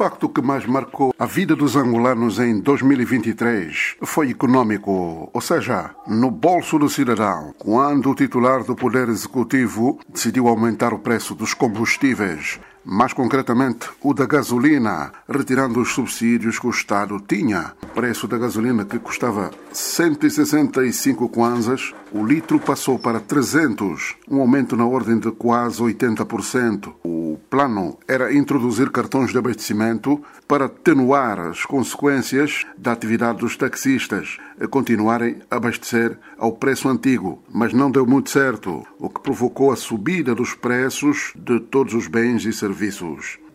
O facto que mais marcou a vida dos angolanos em 2023 foi econômico, ou seja, no bolso do cidadão, quando o titular do Poder Executivo decidiu aumentar o preço dos combustíveis mais concretamente o da gasolina, retirando os subsídios que o Estado tinha. O preço da gasolina que custava 165 kwanzas, o litro passou para 300, um aumento na ordem de quase 80%. O plano era introduzir cartões de abastecimento para atenuar as consequências da atividade dos taxistas a continuarem a abastecer ao preço antigo, mas não deu muito certo, o que provocou a subida dos preços de todos os bens e serviços.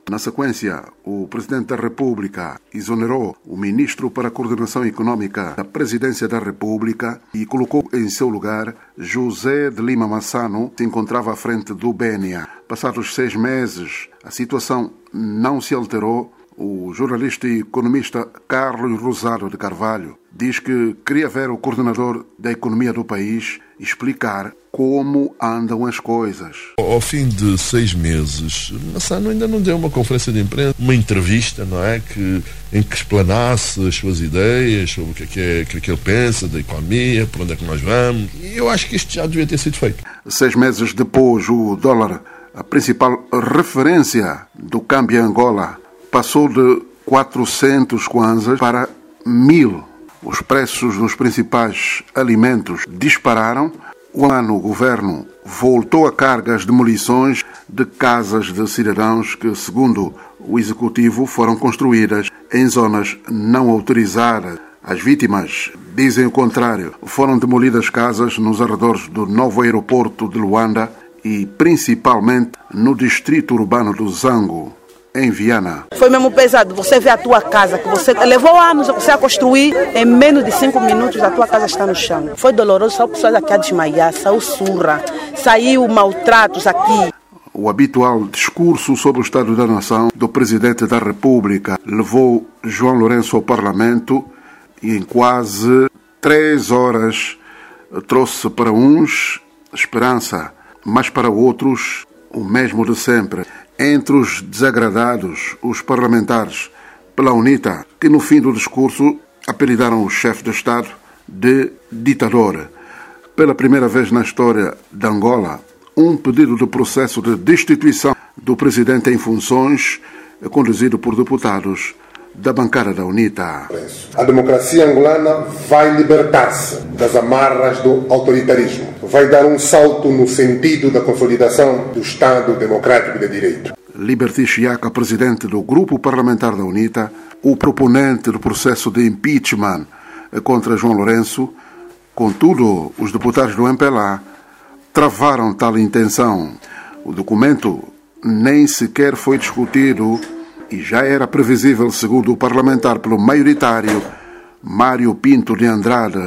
Na sequência, o Presidente da República exonerou o Ministro para a Coordenação Econômica da Presidência da República e colocou em seu lugar José de Lima Massano, que se encontrava à frente do BNA. Passados seis meses, a situação não se alterou o jornalista e economista Carlos Rosado de Carvalho diz que queria ver o coordenador da economia do país explicar como andam as coisas. Ao fim de seis meses, Massano ainda não deu uma conferência de imprensa, uma entrevista, não é? Que, em que explanasse as suas ideias sobre o que é que, é, que, é que ele pensa da economia, por onde é que nós vamos. E eu acho que isto já devia ter sido feito. Seis meses depois, o dólar, a principal referência do câmbio em Angola, passou de 400 kwanzas para 1000. Os preços dos principais alimentos dispararam. O ano governo voltou a cargas de demolições de casas de cidadãos que, segundo o executivo, foram construídas em zonas não autorizadas. As vítimas dizem o contrário. Foram demolidas casas nos arredores do novo aeroporto de Luanda e principalmente no distrito urbano do Zango em Viana. Foi mesmo pesado. Você vê a tua casa, que você levou anos você a construir, em menos de cinco minutos a tua casa está no chão. Foi doloroso, só pessoas aqui a desmaiar, saiu surra, saiu maltratos aqui. O habitual discurso sobre o Estado da Nação do Presidente da República levou João Lourenço ao Parlamento e em quase três horas trouxe para uns esperança, mas para outros o mesmo de sempre entre os desagradados, os parlamentares, pela UNITA, que no fim do discurso apelidaram o chefe de Estado de ditador. Pela primeira vez na história de Angola, um pedido de processo de destituição do presidente em funções, conduzido por deputados da bancada da UNITA. A democracia angolana vai libertar-se das amarras do autoritarismo. Vai dar um salto no sentido da consolidação do Estado democrático de direito. Liberty Chiaca, presidente do grupo parlamentar da UNITA, o proponente do processo de impeachment contra João Lourenço, contudo, os deputados do MPLA travaram tal intenção. O documento nem sequer foi discutido e já era previsível, segundo o parlamentar pelo maioritário Mário Pinto de Andrade.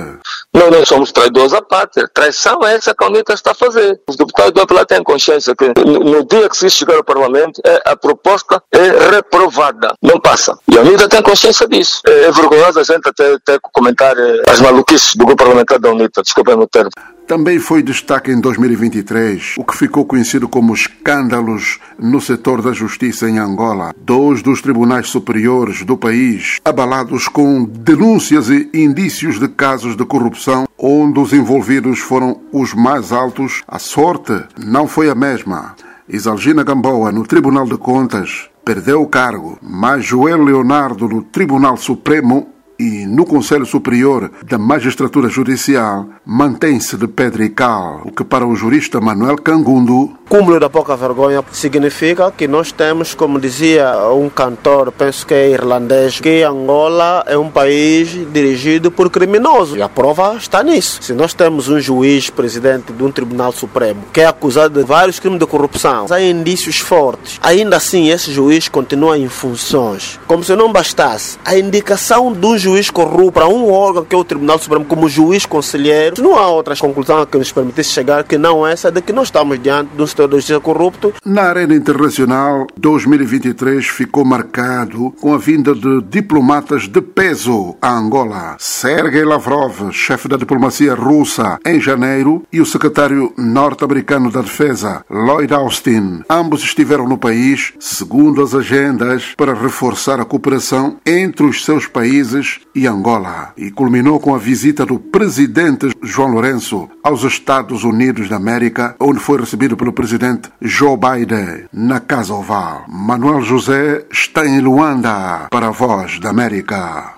Não, não somos traidores à pátria. Traição é essa que a UNITA está a fazer. Os deputados do APLA têm consciência que no dia que se chegar ao Parlamento, é, a proposta é reprovada. Não passa. E a UNITA tem consciência disso. É, é vergonhoso a gente até, até comentar é, as maluquices do grupo parlamentar da UNITA. Desculpem o termo. Também foi destaque em 2023 o que ficou conhecido como escândalos no setor da justiça em Angola. Dois dos tribunais superiores do país abalados com denúncias e indícios de casos de corrupção, onde os envolvidos foram os mais altos. A sorte não foi a mesma. Isalgina Gamboa, no Tribunal de Contas, perdeu o cargo, mas Joel Leonardo, no Tribunal Supremo, e no Conselho Superior da Magistratura Judicial mantém-se de pedra e cal, o que para o jurista Manuel Cangundo cúmulo da pouca vergonha significa que nós temos, como dizia um cantor, penso que é irlandês, que Angola é um país dirigido por criminosos. E a prova está nisso. Se nós temos um juiz presidente de um tribunal supremo que é acusado de vários crimes de corrupção, há indícios fortes. Ainda assim, esse juiz continua em funções. Como se não bastasse, a indicação um juiz corrupto para um órgão que é o Tribunal Supremo como juiz conselheiro, não há outras conclusões que nos permitisse chegar que não essa de que nós estamos diante de um setor de justiça corrupto. Na arena internacional, 2023 ficou marcado com a vinda de diplomatas de peso a Angola. Sergei Lavrov, chefe da diplomacia russa, em janeiro, e o secretário norte-americano da Defesa, Lloyd Austin. Ambos estiveram no país, segundo as agendas, para reforçar a cooperação entre os seus países e Angola. E culminou com a visita do presidente João Lourenço aos Estados Unidos da América, onde foi recebido pelo presidente Joe Biden na Casa Oval. Manuel José está em Luanda para a Voz da América.